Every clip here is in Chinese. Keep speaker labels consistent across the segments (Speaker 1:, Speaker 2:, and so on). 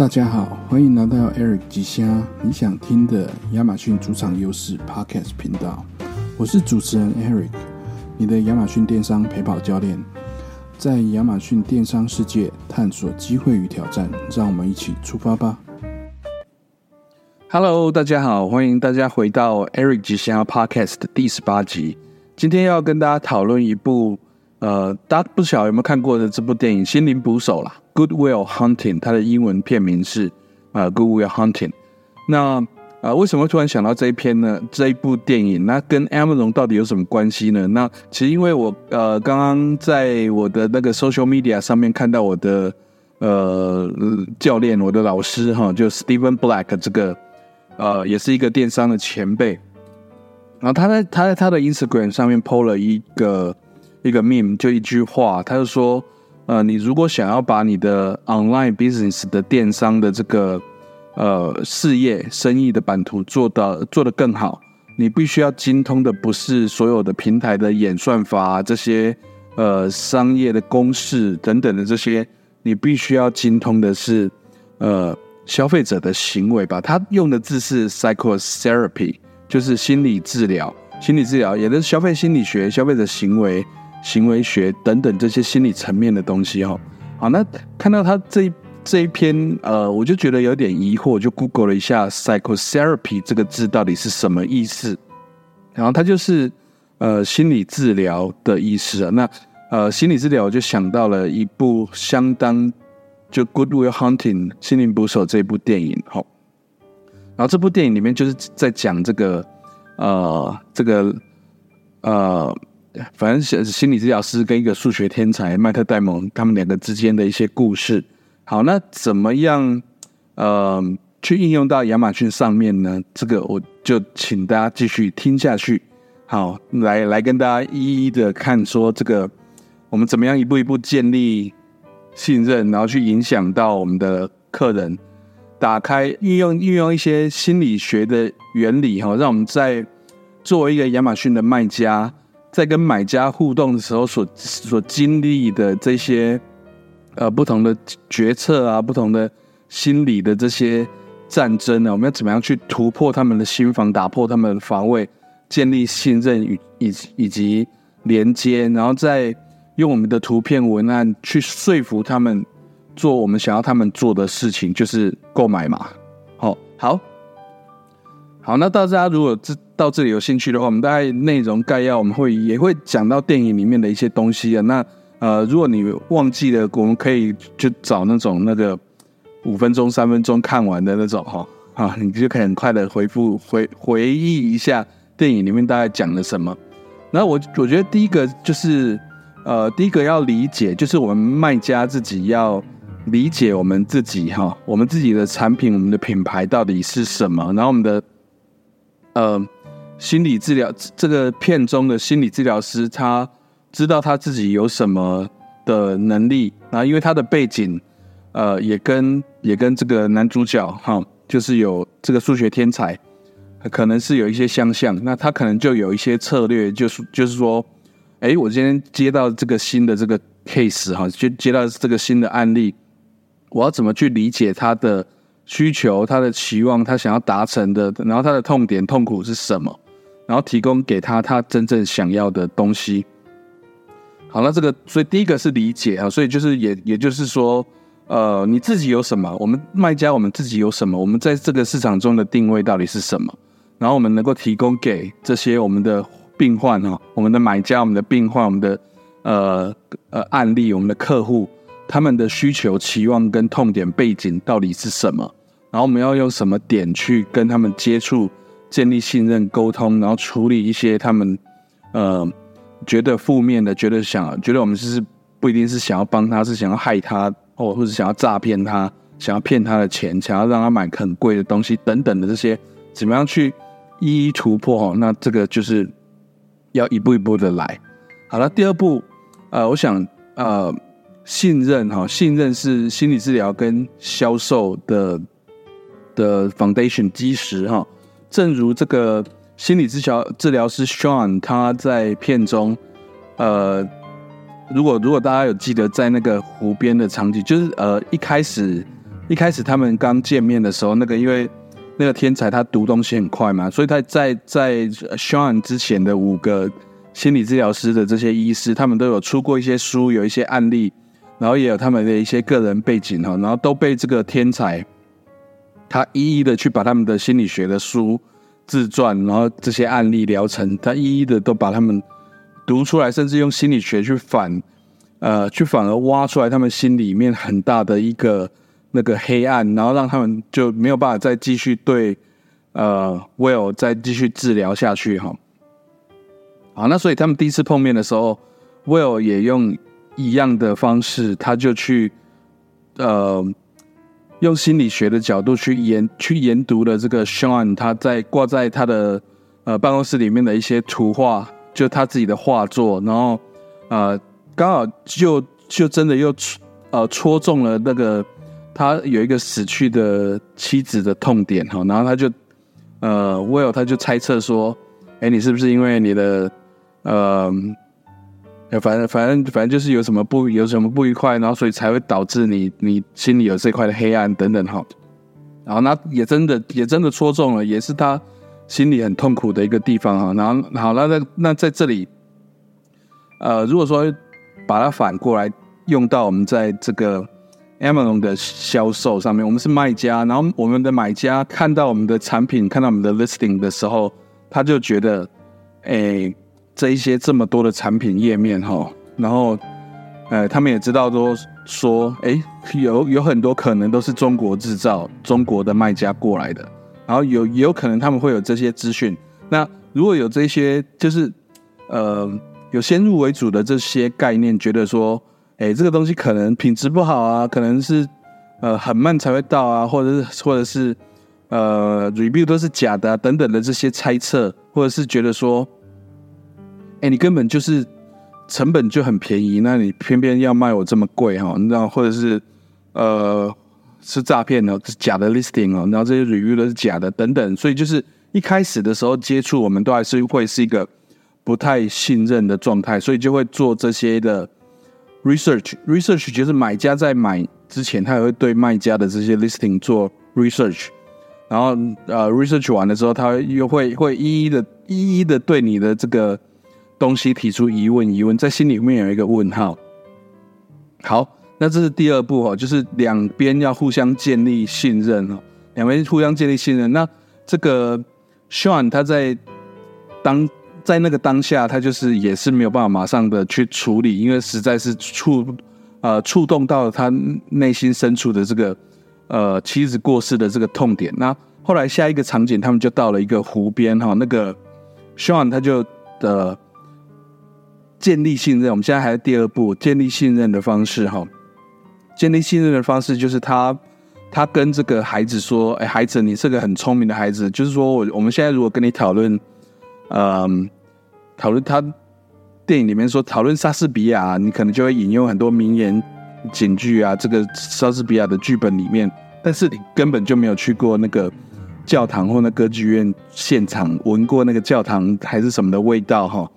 Speaker 1: 大家好，欢迎来到 Eric 吉虾你想听的亚马逊主场优势 Podcast 频道。我是主持人 Eric，你的亚马逊电商陪跑教练，在亚马逊电商世界探索机会与挑战，让我们一起出发吧。Hello，大家好，欢迎大家回到 Eric 吉虾 Podcast 的第十八集。今天要跟大家讨论一部，呃，大家不晓有没有看过的这部电影《心灵捕手》啦。Good Will Hunting，它的英文片名是呃 Good Will Hunting。那呃，为什么突然想到这一篇呢？这一部电影，那跟 Amazon 到底有什么关系呢？那其实因为我呃刚刚在我的那个 social media 上面看到我的呃教练，我的老师哈，就 Stephen Black 这个呃也是一个电商的前辈，然后他在他在他的 Instagram 上面 po 了一个一个 meme，就一句话，他就说。呃，你如果想要把你的 online business 的电商的这个呃事业生意的版图做到做得更好，你必须要精通的不是所有的平台的演算法这些呃商业的公式等等的这些，你必须要精通的是呃消费者的行为吧。他用的字是 psychotherapy，就是心理治疗，心理治疗也就是消费心理学，消费者行为。行为学等等这些心理层面的东西哈，好，那看到他这这一篇呃，我就觉得有点疑惑，就 Google 了一下 psychotherapy 这个字到底是什么意思，然后它就是呃心理治疗的意思啊。那呃心理治疗我就想到了一部相当就 Good Will Hunting 心灵捕手这部电影哈，然后这部电影里面就是在讲这个呃这个呃。反正是心理治疗师跟一个数学天才麦特戴蒙他们两个之间的一些故事。好，那怎么样呃去应用到亚马逊上面呢？这个我就请大家继续听下去。好，来来跟大家一一的看说这个我们怎么样一步一步建立信任，然后去影响到我们的客人，打开运用运用一些心理学的原理哈，让我们在作为一个亚马逊的卖家。在跟买家互动的时候，所所经历的这些呃不同的决策啊，不同的心理的这些战争呢，我们要怎么样去突破他们的心防，打破他们的防卫，建立信任与以以及连接，然后再用我们的图片文案去说服他们做我们想要他们做的事情，就是购买嘛。好，好。好，那大家如果这到这里有兴趣的话，我们大概内容概要我们会也会讲到电影里面的一些东西啊。那呃，如果你忘记了，我们可以就找那种那个五分钟、三分钟看完的那种哈啊，你就可以很快的回复回回忆一下电影里面大概讲了什么。然后我我觉得第一个就是呃，第一个要理解，就是我们卖家自己要理解我们自己哈，我们自己的产品、我们的品牌到底是什么，然后我们的。呃，心理治疗这个片中的心理治疗师，他知道他自己有什么的能力然后，因为他的背景，呃，也跟也跟这个男主角哈，就是有这个数学天才，可能是有一些相像。那他可能就有一些策略，就是就是说，哎，我今天接到这个新的这个 case 哈，就接到这个新的案例，我要怎么去理解他的？需求，他的期望，他想要达成的，然后他的痛点、痛苦是什么？然后提供给他他真正想要的东西。好，那这个，所以第一个是理解啊，所以就是也也就是说，呃，你自己有什么？我们卖家，我们自己有什么？我们在这个市场中的定位到底是什么？然后我们能够提供给这些我们的病患哈，我们的买家、我们的病患、我们的呃呃案例、我们的客户，他们的需求、期望跟痛点背景到底是什么？然后我们要用什么点去跟他们接触、建立信任、沟通，然后处理一些他们呃觉得负面的、觉得想、觉得我们是不一定是想要帮他，是想要害他，或或者想要诈骗他、想要骗他的钱、想要让他买很贵的东西等等的这些，怎么样去一一突破？那这个就是要一步一步的来。好了，第二步，呃，我想呃，信任哈，信任是心理治疗跟销售的。的 foundation 基石哈，正如这个心理治疗治疗师 Sean 他在片中，呃，如果如果大家有记得在那个湖边的场景，就是呃一开始一开始他们刚见面的时候，那个因为那个天才他读东西很快嘛，所以他在在 Sean 之前的五个心理治疗师的这些医师，他们都有出过一些书，有一些案例，然后也有他们的一些个人背景哈，然后都被这个天才他一一的去把他们的心理学的书自传，然后这些案例疗程，他一一的都把他们读出来，甚至用心理学去反呃去反而挖出来他们心里面很大的一个。那个黑暗，然后让他们就没有办法再继续对呃 Will 再继续治疗下去哈。好，那所以他们第一次碰面的时候，Will 也用一样的方式，他就去呃用心理学的角度去研去研读了这个 Sean 他在挂在他的呃办公室里面的一些图画，就他自己的画作，然后呃刚好就就真的又戳呃戳中了那个。他有一个死去的妻子的痛点哈，然后他就呃，Will 他就猜测说，哎，你是不是因为你的呃，反正反正反正就是有什么不有什么不愉快，然后所以才会导致你你心里有这块的黑暗等等哈，然后那也真的也真的戳中了，也是他心里很痛苦的一个地方哈，然后好那那那在这里，呃，如果说把它反过来用到我们在这个。Amazon 的销售上面，我们是卖家，然后我们的买家看到我们的产品，看到我们的 listing 的时候，他就觉得，哎，这一些这么多的产品页面哈，然后，呃，他们也知道说说，哎，有有很多可能都是中国制造，中国的卖家过来的，然后有也有可能他们会有这些资讯。那如果有这些，就是呃，有先入为主的这些概念，觉得说。哎，这个东西可能品质不好啊，可能是呃很慢才会到啊，或者是或者是呃 review 都是假的等等的这些猜测，或者是觉得说，哎，你根本就是成本就很便宜，那你偏偏要卖我这么贵哈？然后或者是呃是诈骗的，是假的 listing 哦，然后这些 review 都是假的等等，所以就是一开始的时候接触，我们都还是会是一个不太信任的状态，所以就会做这些的。Research research 就是买家在买之前，他也会对卖家的这些 listing 做 research，然后呃 research 完的时候，他又会会一一的一一的对你的这个东西提出疑问疑问，在心里面有一个问号。好，那这是第二步哦，就是两边要互相建立信任哦，两边互相建立信任。那这个 Sean 他在当。在那个当下，他就是也是没有办法马上的去处理，因为实在是触呃触动到了他内心深处的这个呃妻子过世的这个痛点。那后来下一个场景，他们就到了一个湖边哈，那个 Sean 他就的建立信任。我们现在还是第二步，建立信任的方式哈。建立信任的方式就是他他跟这个孩子说：“哎，孩子，你是个很聪明的孩子。就是说我我们现在如果跟你讨论。”嗯，讨论他电影里面说讨论莎士比亚，你可能就会引用很多名言警句啊。这个莎士比亚的剧本里面，但是你根本就没有去过那个教堂或那歌剧院现场，闻过那个教堂还是什么的味道哈。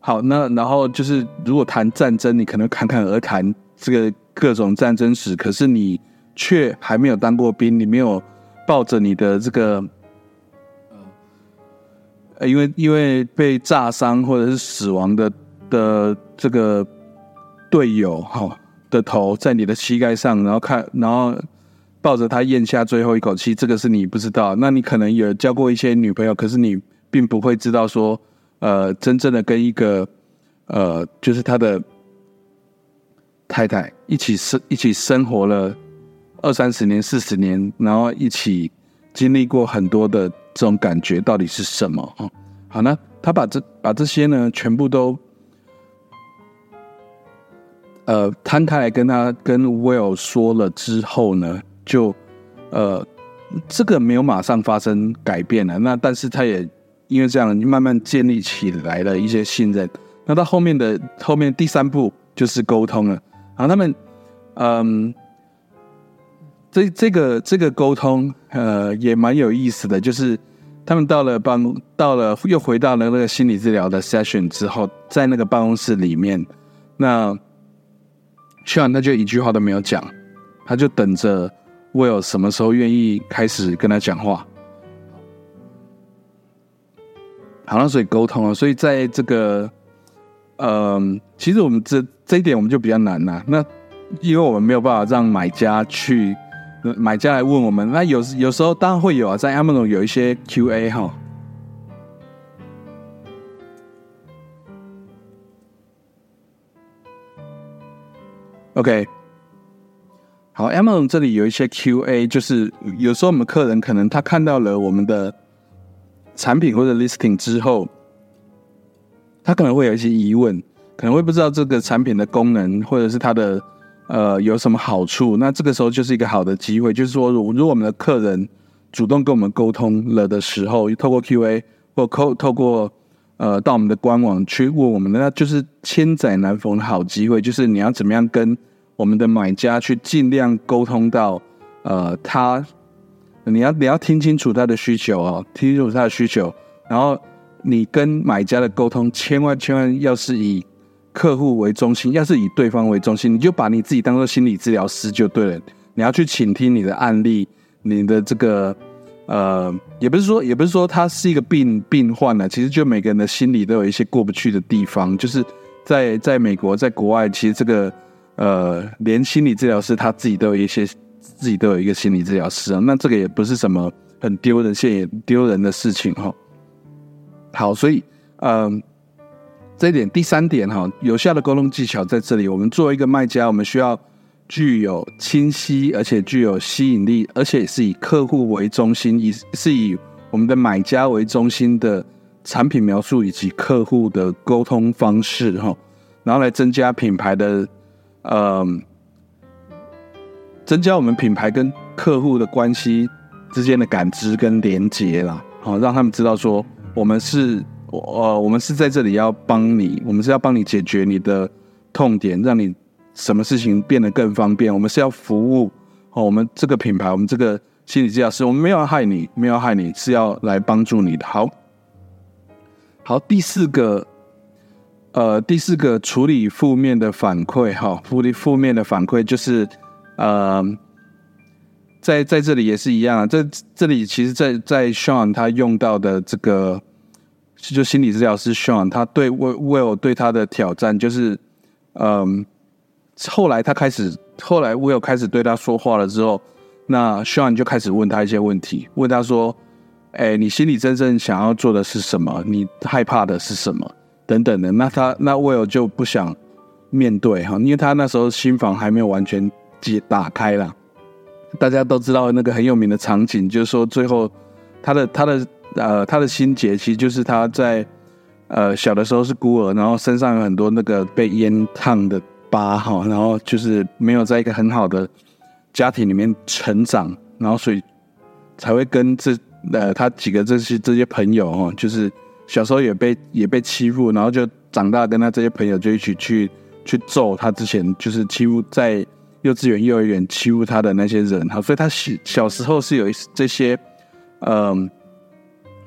Speaker 1: 好，那然后就是如果谈战争，你可能侃侃而谈这个各种战争史，可是你却还没有当过兵，你没有抱着你的这个。呃因为因为被炸伤或者是死亡的的这个队友哈的头在你的膝盖上，然后看，然后抱着他咽下最后一口气，这个是你不知道。那你可能有交过一些女朋友，可是你并不会知道说，呃，真正的跟一个呃，就是他的太太一起生一起生活了二三十年、四十年，然后一起经历过很多的。这种感觉到底是什么？哦，好呢，他把这把这些呢全部都，呃，摊开来跟他跟 Will 说了之后呢，就呃，这个没有马上发生改变了。那但是他也因为这样你慢慢建立起来了一些信任。那到后面的后面第三步就是沟通了。然后他们，嗯。这这个这个沟通，呃，也蛮有意思的。就是他们到了办公，到了又回到了那个心理治疗的 session 之后，在那个办公室里面，那 Sean 他就一句话都没有讲，他就等着 Will 什么时候愿意开始跟他讲话。好了，所以沟通了，所以在这个，嗯，其实我们这这一点我们就比较难呐。那因为我们没有办法让买家去，买家来问我们。那有有时候当然会有啊，在 Amazon 有一些 QA 哈。OK，好，Amazon 这里有一些 QA，就是有时候我们客人可能他看到了我们的。产品或者 listing 之后，他可能会有一些疑问，可能会不知道这个产品的功能，或者是它的呃有什么好处。那这个时候就是一个好的机会，就是说，如果我们的客人主动跟我们沟通了的时候，透过 Q&A 或透透过呃到我们的官网去问我们，那就是千载难逢的好机会，就是你要怎么样跟我们的买家去尽量沟通到呃他。你要你要听清楚他的需求哦，听清楚他的需求，然后你跟买家的沟通，千万千万要是以客户为中心，要是以对方为中心，你就把你自己当做心理治疗师就对了。你要去倾听你的案例，你的这个呃，也不是说也不是说他是一个病病患了，其实就每个人的心里都有一些过不去的地方，就是在在美国，在国外，其实这个呃，连心理治疗师他自己都有一些。自己都有一个心理治疗师啊，那这个也不是什么很丢人、现眼丢人的事情哈。好，所以嗯，这一点第三点哈，有效的沟通技巧在这里。我们作为一个卖家，我们需要具有清晰而且具有吸引力，而且是以客户为中心，以是以我们的买家为中心的产品描述以及客户的沟通方式哈，然后来增加品牌的嗯。增加我们品牌跟客户的关系之间的感知跟连接啦，好让他们知道说我们是呃我们是在这里要帮你，我们是要帮你解决你的痛点，让你什么事情变得更方便。我们是要服务哦，我们这个品牌，我们这个心理治疗师，我们没有要害你，没有害你，是要来帮助你的。好，好，第四个，呃，第四个处理负面的反馈哈，处理负面的反馈就是。呃，在在这里也是一样啊，这这里其实，在在 Sean 他用到的这个，就心理治疗师 Sean，他对 Will 对他的挑战就是，嗯，后来他开始，后来 Will 开始对他说话了之后，那 Sean 就开始问他一些问题，问他说，哎，你心里真正想要做的是什么？你害怕的是什么？等等的。那他那 Will 就不想面对哈，因为他那时候心房还没有完全。解打开了，大家都知道那个很有名的场景，就是说最后他的他的呃他的心结，其实就是他在呃小的时候是孤儿，然后身上有很多那个被烟烫的疤哈，然后就是没有在一个很好的家庭里面成长，然后所以才会跟这呃他几个这些这些朋友哦，就是小时候也被也被欺负，然后就长大跟他这些朋友就一起去去揍他之前就是欺负在。幼稚园、幼儿园欺负他的那些人，哈，所以他小小时候是有一这些，嗯，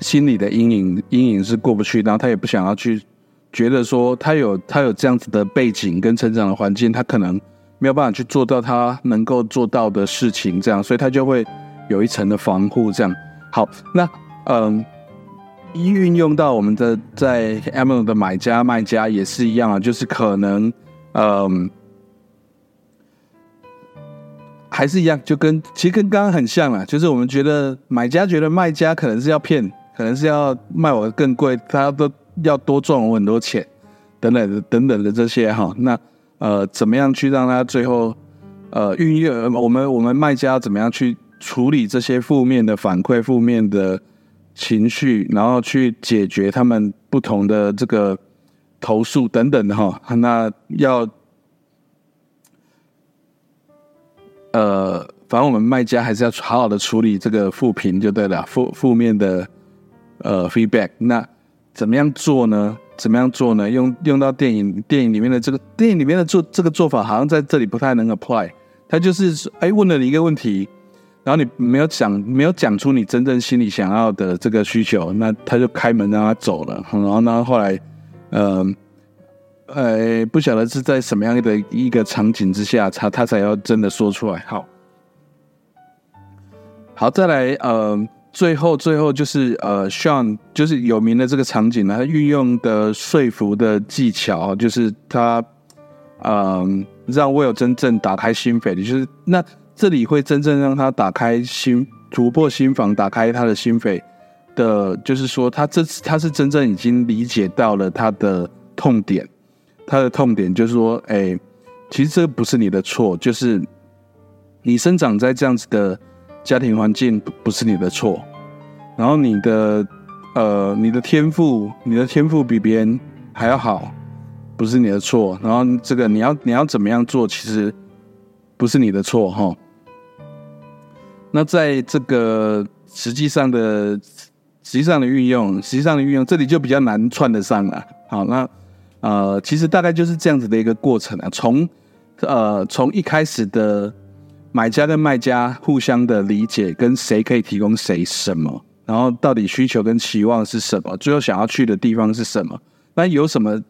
Speaker 1: 心理的阴影，阴影是过不去，然后他也不想要去，觉得说他有他有这样子的背景跟成长的环境，他可能没有办法去做到他能够做到的事情，这样，所以他就会有一层的防护，这样。好，那嗯，一运用到我们的在 Amazon 的买家卖家也是一样啊，就是可能，嗯。还是一样，就跟其实跟刚刚很像了，就是我们觉得买家觉得卖家可能是要骗，可能是要卖我更贵，他都要多赚我很多钱，等等的等等的这些哈。那呃，怎么样去让他最后呃运用我们我们卖家怎么样去处理这些负面的反馈、负面的情绪，然后去解决他们不同的这个投诉等等的哈。那要。呃，反正我们卖家还是要好好的处理这个负评就对了，负负面的呃 feedback。那怎么样做呢？怎么样做呢？用用到电影电影里面的这个电影里面的做这个做法，好像在这里不太能 apply。他就是哎问了你一个问题，然后你没有讲没有讲出你真正心里想要的这个需求，那他就开门让他走了。然后呢后来，嗯。呃，呃不晓得是在什么样的一个场景之下，他他才要真的说出来。好，好，再来呃，最后最后就是呃，Sean 就是有名的这个场景呢，他运用的说服的技巧，就是他嗯，让 Will 真正打开心扉，就是那这里会真正让他打开心，突破心房，打开他的心扉的，就是说他这次他是真正已经理解到了他的痛点，他的痛点就是说，哎，其实这不是你的错，就是你生长在这样子的家庭环境不是你的错，然后你的呃你的天赋，你的天赋比别人还要好。不是你的错，然后这个你要你要怎么样做，其实不是你的错哈。那在这个实际上的实际上的运用，实际上的运用，这里就比较难串得上了。好，那呃，其实大概就是这样子的一个过程啊。从呃从一开始的买家跟卖家互相的理解，跟谁可以提供谁什么，然后到底需求跟期望是什么，最后想要去的地方是什么，那有什么？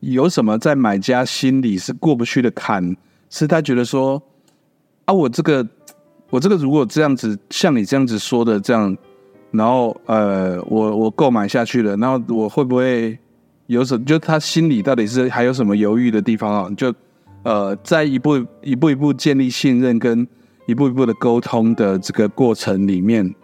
Speaker 1: 有什么在买家心里是过不去的坎？是他觉得说啊，我这个我这个如果这样子像你这样子说的这样，然后呃，我我购买下去了，然后我会不会有什？就他心里到底是还有什么犹豫的地方啊？就呃，在一步一步一步建立信任跟一步一步的沟通的这个过程里面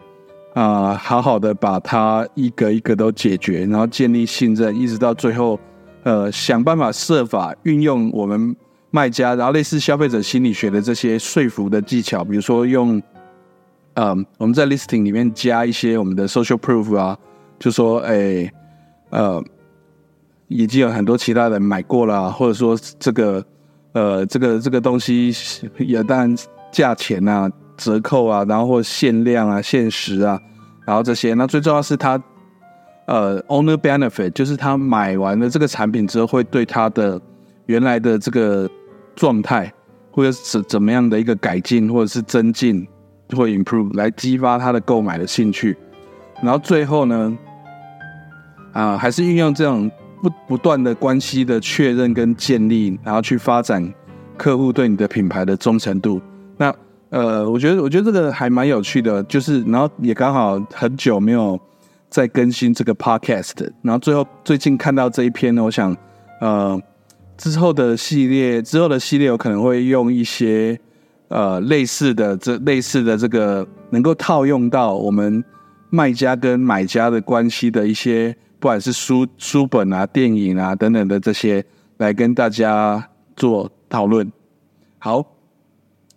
Speaker 1: 啊，好好的把它一个一个都解决，然后建立信任，一直到最后。呃，想办法设法运用我们卖家，然后类似消费者心理学的这些说服的技巧，比如说用，呃，我们在 listing 里面加一些我们的 social proof 啊，就说，哎，呃，已经有很多其他人买过了，或者说这个，呃，这个这个东西也当然价钱啊、折扣啊，然后或限量啊、限时啊，然后这些，那最重要是它。呃，owner benefit 就是他买完了这个产品之后，会对他的原来的这个状态，或者是怎么样的一个改进，或者是增进，或 improve 来激发他的购买的兴趣。然后最后呢，啊，还是运用这种不不断的关系的确认跟建立，然后去发展客户对你的品牌的忠诚度。那呃，我觉得我觉得这个还蛮有趣的，就是然后也刚好很久没有。在更新这个 podcast，然后最后最近看到这一篇呢，我想，呃，之后的系列之后的系列，我可能会用一些呃类似的这类似的这个能够套用到我们卖家跟买家的关系的一些，不管是书书本啊、电影啊等等的这些，来跟大家做讨论。好，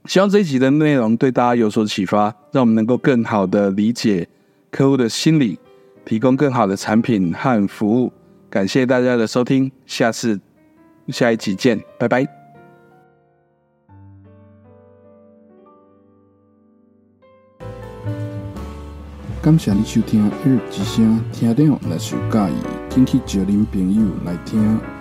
Speaker 1: 希望这一集的内容对大家有所启发，让我们能够更好的理解客户的心理。提供更好的产品和服务，感谢大家的收听，下次下一集见，拜拜。感谢你收听《耳之声》，听众若是有介意，请去叫您朋友来听。